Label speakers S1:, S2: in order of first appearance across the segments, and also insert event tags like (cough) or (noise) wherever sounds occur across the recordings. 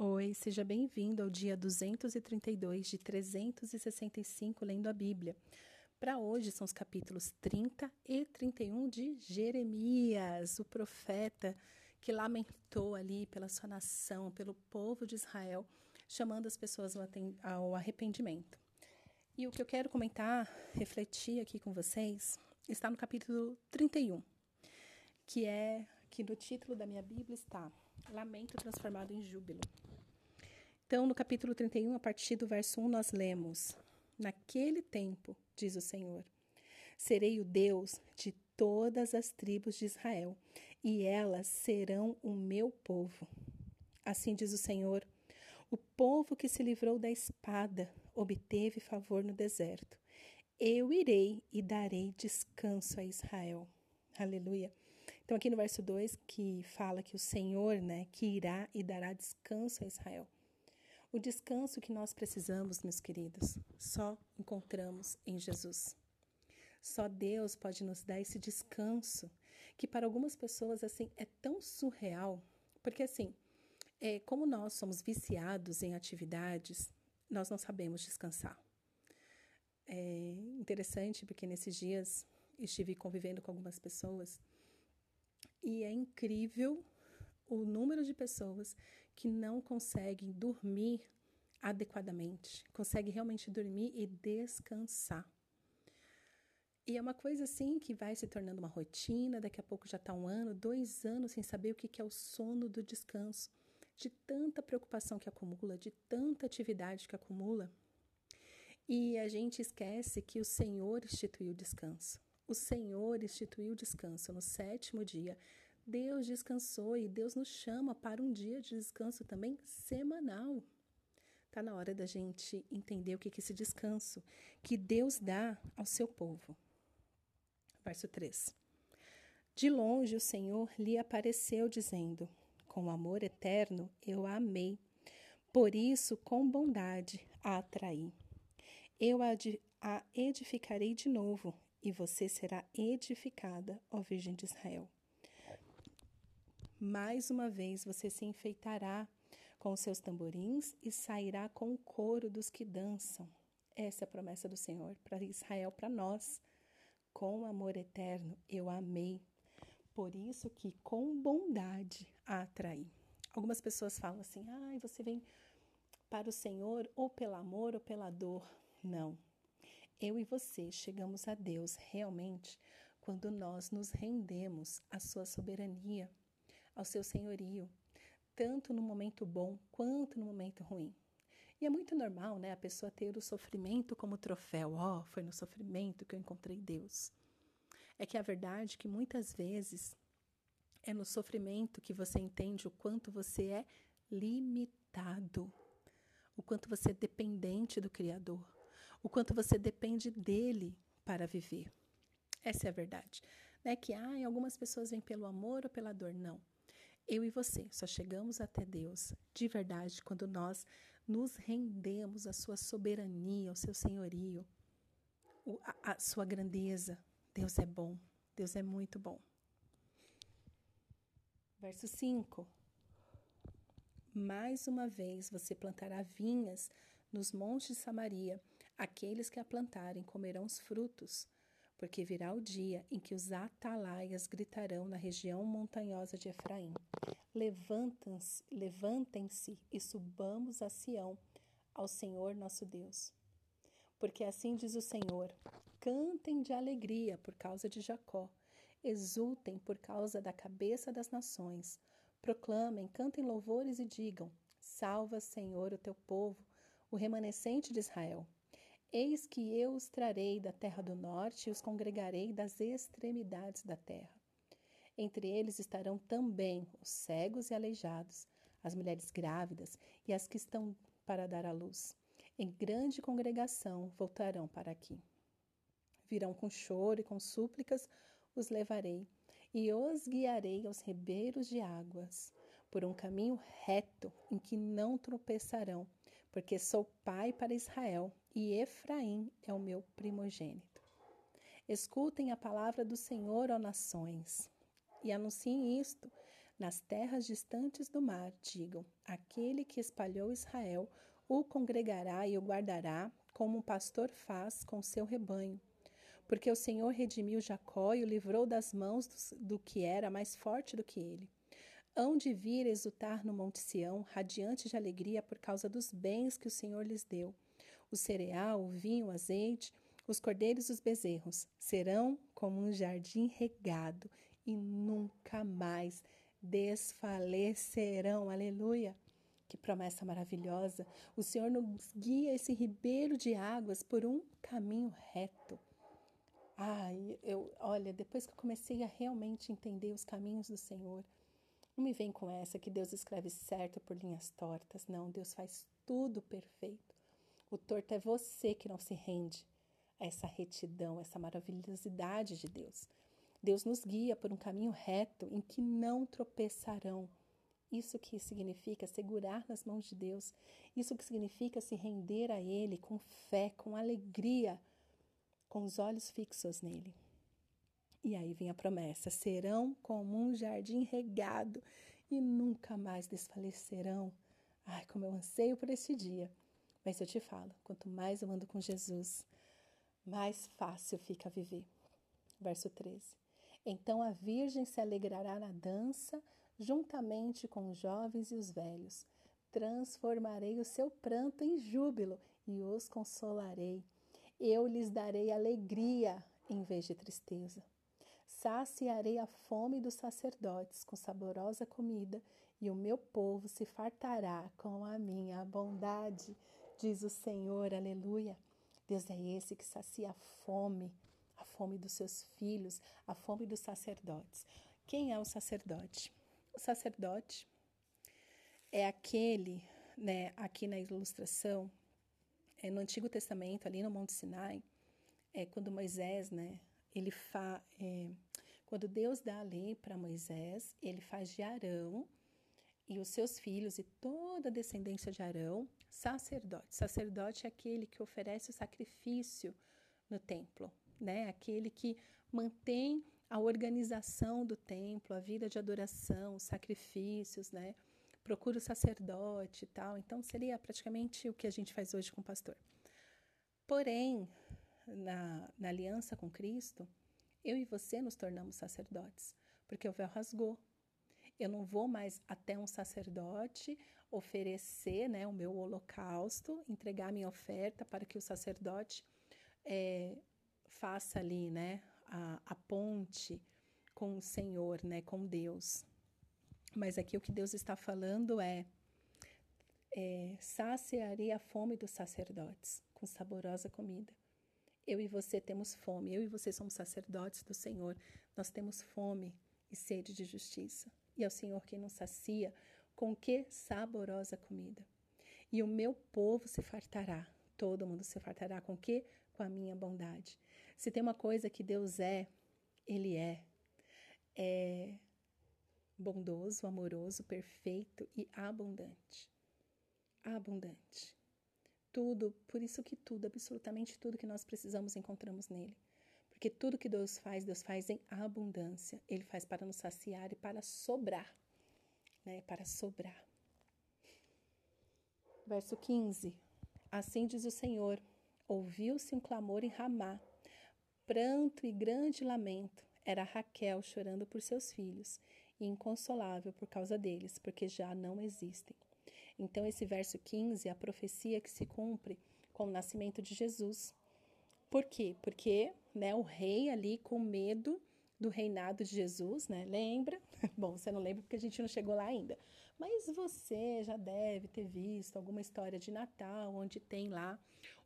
S1: Oi, seja bem-vindo ao dia 232 de 365 lendo a Bíblia. Para hoje são os capítulos 30 e 31 de Jeremias, o profeta que lamentou ali pela sua nação, pelo povo de Israel, chamando as pessoas ao arrependimento. E o que eu quero comentar, refletir aqui com vocês, está no capítulo 31, que é que no título da minha Bíblia está Lamento transformado em júbilo. Então, no capítulo 31, a partir do verso 1, nós lemos: Naquele tempo, diz o Senhor, serei o Deus de todas as tribos de Israel, e elas serão o meu povo. Assim diz o Senhor: o povo que se livrou da espada obteve favor no deserto. Eu irei e darei descanso a Israel. Aleluia. Então, aqui no verso 2, que fala que o Senhor, né, que irá e dará descanso a Israel. O descanso que nós precisamos, meus queridos, só encontramos em Jesus. Só Deus pode nos dar esse descanso, que para algumas pessoas assim é tão surreal, porque assim, é, como nós somos viciados em atividades, nós não sabemos descansar. É interessante porque nesses dias estive convivendo com algumas pessoas e é incrível o número de pessoas que não conseguem dormir adequadamente, conseguem realmente dormir e descansar. E é uma coisa assim que vai se tornando uma rotina, daqui a pouco já está um ano, dois anos sem saber o que é o sono do descanso, de tanta preocupação que acumula, de tanta atividade que acumula. E a gente esquece que o Senhor instituiu o descanso. O Senhor instituiu o descanso no sétimo dia. Deus descansou e Deus nos chama para um dia de descanso também semanal. Está na hora da gente entender o que é esse descanso que Deus dá ao seu povo. Verso 3. De longe o Senhor lhe apareceu, dizendo: Com amor eterno eu a amei, por isso com bondade a atraí. Eu a edificarei de novo, e você será edificada, ó Virgem de Israel. Mais uma vez você se enfeitará com os seus tamborins e sairá com o coro dos que dançam. Essa é a promessa do Senhor para Israel, para nós. Com amor eterno eu amei, por isso que com bondade a atraí. Algumas pessoas falam assim: ah, você vem para o Senhor ou pelo amor ou pela dor. Não. Eu e você chegamos a Deus realmente quando nós nos rendemos à sua soberania ao seu senhorio, tanto no momento bom quanto no momento ruim. E é muito normal, né, a pessoa ter o sofrimento como troféu. Ó, oh, foi no sofrimento que eu encontrei Deus. É que a verdade é que muitas vezes é no sofrimento que você entende o quanto você é limitado, o quanto você é dependente do Criador, o quanto você depende dele para viver. Essa é a verdade. Não é que ah, algumas pessoas vêm pelo amor ou pela dor. Não. Eu e você só chegamos até Deus de verdade quando nós nos rendemos à sua soberania, ao seu senhorio, à sua grandeza. Deus é bom, Deus é muito bom. Verso 5. Mais uma vez você plantará vinhas nos montes de Samaria, aqueles que a plantarem comerão os frutos porque virá o dia em que os atalaias gritarão na região montanhosa de Efraim: Levantem-se, levantem-se e subamos a Sião, ao Senhor nosso Deus. Porque assim diz o Senhor: cantem de alegria por causa de Jacó, exultem por causa da cabeça das nações, proclamem, cantem louvores e digam: Salva, Senhor, o teu povo, o remanescente de Israel. Eis que eu os trarei da terra do norte e os congregarei das extremidades da terra. Entre eles estarão também os cegos e aleijados, as mulheres grávidas e as que estão para dar à luz. Em grande congregação voltarão para aqui. Virão com choro e com súplicas, os levarei, e os guiarei aos ribeiros de águas, por um caminho reto em que não tropeçarão, porque sou pai para Israel e Efraim é o meu primogênito. Escutem a palavra do Senhor, ó nações, e anunciem isto Nas terras distantes do mar, digam: aquele que espalhou Israel o congregará e o guardará, como um pastor faz com seu rebanho. Porque o Senhor redimiu Jacó e o livrou das mãos do, do que era mais forte do que ele. Hão de vir exultar no Monte Sião, radiante de alegria por causa dos bens que o Senhor lhes deu. O cereal, o vinho, o azeite, os cordeiros e os bezerros serão como um jardim regado e nunca mais desfalecerão. Aleluia! Que promessa maravilhosa! O Senhor nos guia esse ribeiro de águas por um caminho reto. Ai, eu, olha, depois que eu comecei a realmente entender os caminhos do Senhor, não me vem com essa que Deus escreve certo por linhas tortas. Não, Deus faz tudo perfeito. O torto é você que não se rende a essa retidão, essa maravilhosidade de Deus. Deus nos guia por um caminho reto em que não tropeçarão. Isso que significa segurar nas mãos de Deus. Isso que significa se render a Ele com fé, com alegria, com os olhos fixos nele. E aí vem a promessa: serão como um jardim regado e nunca mais desfalecerão. Ai, como eu anseio por esse dia. Mas eu te falo: quanto mais eu ando com Jesus, mais fácil fica viver. Verso 13. Então a Virgem se alegrará na dança, juntamente com os jovens e os velhos. Transformarei o seu pranto em júbilo e os consolarei. Eu lhes darei alegria em vez de tristeza. Saciarei a fome dos sacerdotes com saborosa comida, e o meu povo se fartará com a minha bondade, diz o Senhor. Aleluia. Deus é esse que sacia a fome a fome dos seus filhos, a fome dos sacerdotes. Quem é o sacerdote? O sacerdote é aquele, né, aqui na ilustração, é, no Antigo Testamento, ali no Monte Sinai, é quando Moisés, né, ele fa, é, quando Deus dá a lei para Moisés, ele faz de Arão e os seus filhos e toda a descendência de Arão sacerdote. Sacerdote é aquele que oferece o sacrifício no templo, né? Aquele que mantém a organização do templo, a vida de adoração, os sacrifícios, né? Procura o sacerdote e tal. Então, seria praticamente o que a gente faz hoje com o pastor. Porém, na, na aliança com Cristo, eu e você nos tornamos sacerdotes, porque o véu rasgou. Eu não vou mais até um sacerdote oferecer né, o meu holocausto, entregar minha oferta para que o sacerdote é, faça ali, né, a, a ponte com o Senhor, né, com Deus. Mas aqui o que Deus está falando é, é saciarei a fome dos sacerdotes com saborosa comida. Eu e você temos fome, eu e você somos sacerdotes do Senhor. Nós temos fome e sede de justiça. E é o Senhor quem nos sacia com que saborosa comida. E o meu povo se fartará. Todo mundo se fartará com que? Com a minha bondade. Se tem uma coisa que Deus é, Ele é. É bondoso, amoroso, perfeito e abundante. Abundante. Tudo, por isso que tudo, absolutamente tudo que nós precisamos encontramos nele. Porque tudo que Deus faz, Deus faz em abundância. Ele faz para nos saciar e para sobrar. Né? Para sobrar. Verso 15. Assim diz o Senhor: Ouviu-se um clamor em Ramá, pranto e grande lamento. Era Raquel chorando por seus filhos e inconsolável por causa deles, porque já não existem. Então, esse verso 15 é a profecia que se cumpre com o nascimento de Jesus. Por quê? Porque né, o rei ali, com medo do reinado de Jesus, né? Lembra? (laughs) Bom, você não lembra porque a gente não chegou lá ainda. Mas você já deve ter visto alguma história de Natal, onde tem lá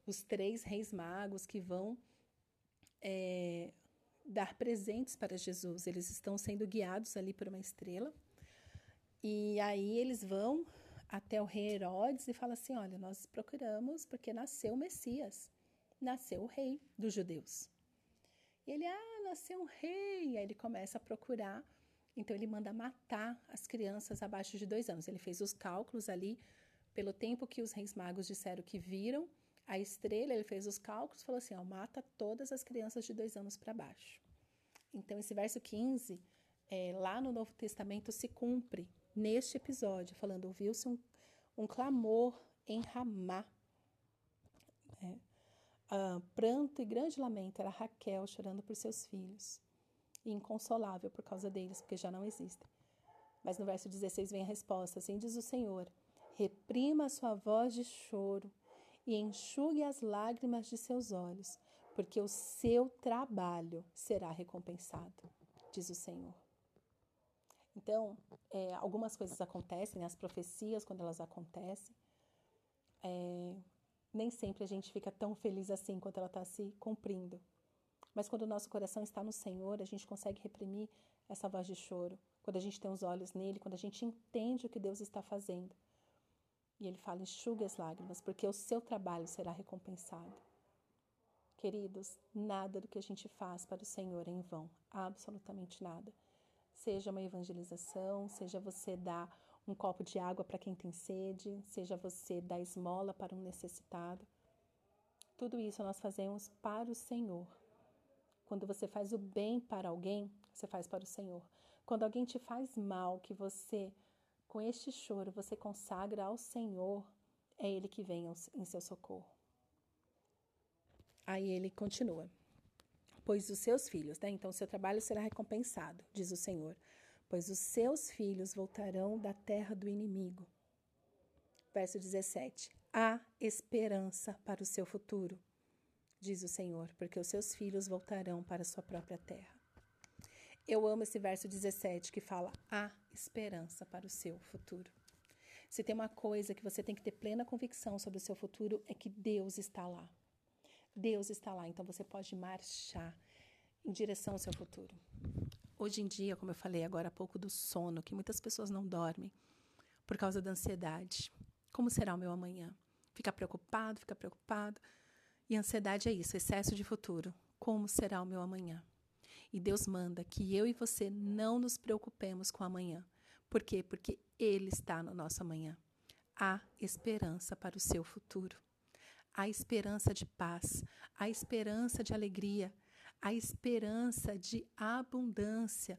S1: os três reis magos que vão é, dar presentes para Jesus. Eles estão sendo guiados ali por uma estrela. E aí eles vão até o rei Herodes e falam assim: Olha, nós procuramos porque nasceu o Messias, nasceu o rei dos judeus. E ele, ah, nasceu um rei. Aí ele começa a procurar. Então ele manda matar as crianças abaixo de dois anos. Ele fez os cálculos ali pelo tempo que os reis magos disseram que viram a estrela, ele fez os cálculos, falou assim: ó, mata todas as crianças de dois anos para baixo. Então, esse verso 15 é, lá no Novo Testamento se cumpre neste episódio, falando: ouviu-se um, um clamor em Ramá. É, uh, pranto e grande lamento era Raquel chorando por seus filhos, e inconsolável por causa deles, porque já não existem. Mas no verso 16 vem a resposta: Assim diz o Senhor: reprima a sua voz de choro e enxugue as lágrimas de seus olhos, porque o seu trabalho será recompensado, diz o Senhor. Então, é, algumas coisas acontecem, né? as profecias, quando elas acontecem, é, nem sempre a gente fica tão feliz assim quando ela está se cumprindo. Mas quando o nosso coração está no Senhor, a gente consegue reprimir essa voz de choro. Quando a gente tem os olhos nele, quando a gente entende o que Deus está fazendo. E ele fala: enxugue as lágrimas, porque o seu trabalho será recompensado. Queridos, nada do que a gente faz para o Senhor é em vão, absolutamente nada. Seja uma evangelização, seja você dar um copo de água para quem tem sede, seja você dar esmola para um necessitado. Tudo isso nós fazemos para o Senhor. Quando você faz o bem para alguém, você faz para o Senhor. Quando alguém te faz mal, que você, com este choro, você consagra ao Senhor, é Ele que vem em seu socorro. Aí ele continua pois os seus filhos, né? Então, seu trabalho será recompensado, diz o Senhor, pois os seus filhos voltarão da terra do inimigo. Verso 17: Há esperança para o seu futuro, diz o Senhor, porque os seus filhos voltarão para a sua própria terra. Eu amo esse verso 17 que fala: há esperança para o seu futuro. Se tem uma coisa que você tem que ter plena convicção sobre o seu futuro, é que Deus está lá. Deus está lá, então você pode marchar em direção ao seu futuro. Hoje em dia, como eu falei agora há pouco do sono, que muitas pessoas não dormem por causa da ansiedade. Como será o meu amanhã? Fica preocupado, fica preocupado. E ansiedade é isso, excesso de futuro. Como será o meu amanhã? E Deus manda que eu e você não nos preocupemos com amanhã. Por quê? Porque Ele está no nosso amanhã. Há esperança para o seu futuro a esperança de paz, a esperança de alegria, a esperança de abundância,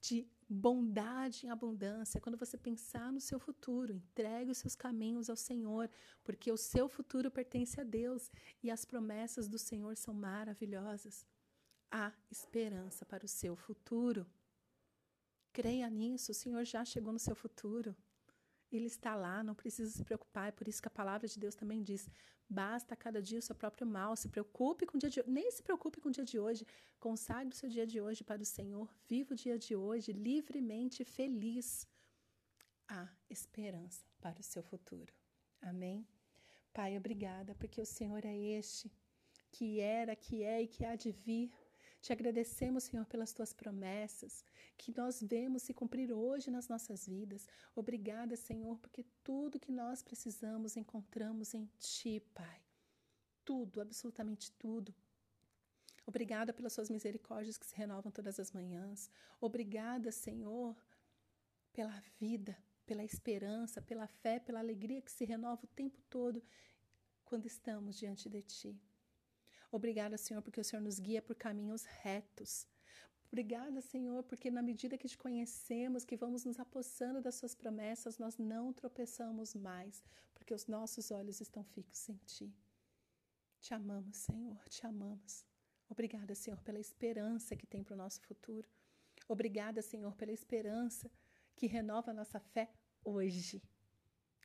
S1: de bondade em abundância. Quando você pensar no seu futuro, entregue os seus caminhos ao Senhor, porque o seu futuro pertence a Deus e as promessas do Senhor são maravilhosas. Há esperança para o seu futuro. Creia nisso, o Senhor já chegou no seu futuro. Ele está lá, não precisa se preocupar. É por isso que a palavra de Deus também diz: basta cada dia o seu próprio mal. Se preocupe com o dia de nem se preocupe com o dia de hoje. Consagre o seu dia de hoje para o Senhor. Viva o dia de hoje livremente feliz. Há esperança para o seu futuro. Amém? Pai, obrigada, porque o Senhor é este que era, que é e que há de vir. Te agradecemos, Senhor, pelas tuas promessas, que nós vemos se cumprir hoje nas nossas vidas. Obrigada, Senhor, porque tudo que nós precisamos encontramos em Ti, Pai. Tudo, absolutamente tudo. Obrigada pelas suas misericórdias que se renovam todas as manhãs. Obrigada, Senhor, pela vida, pela esperança, pela fé, pela alegria que se renova o tempo todo quando estamos diante de Ti. Obrigada, Senhor, porque o Senhor nos guia por caminhos retos. Obrigada, Senhor, porque na medida que te conhecemos, que vamos nos apossando das suas promessas, nós não tropeçamos mais, porque os nossos olhos estão fixos em ti. Te amamos, Senhor, te amamos. Obrigada, Senhor, pela esperança que tem para o nosso futuro. Obrigada, Senhor, pela esperança que renova a nossa fé hoje.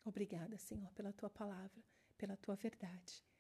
S1: Obrigada, Senhor, pela tua palavra, pela tua verdade.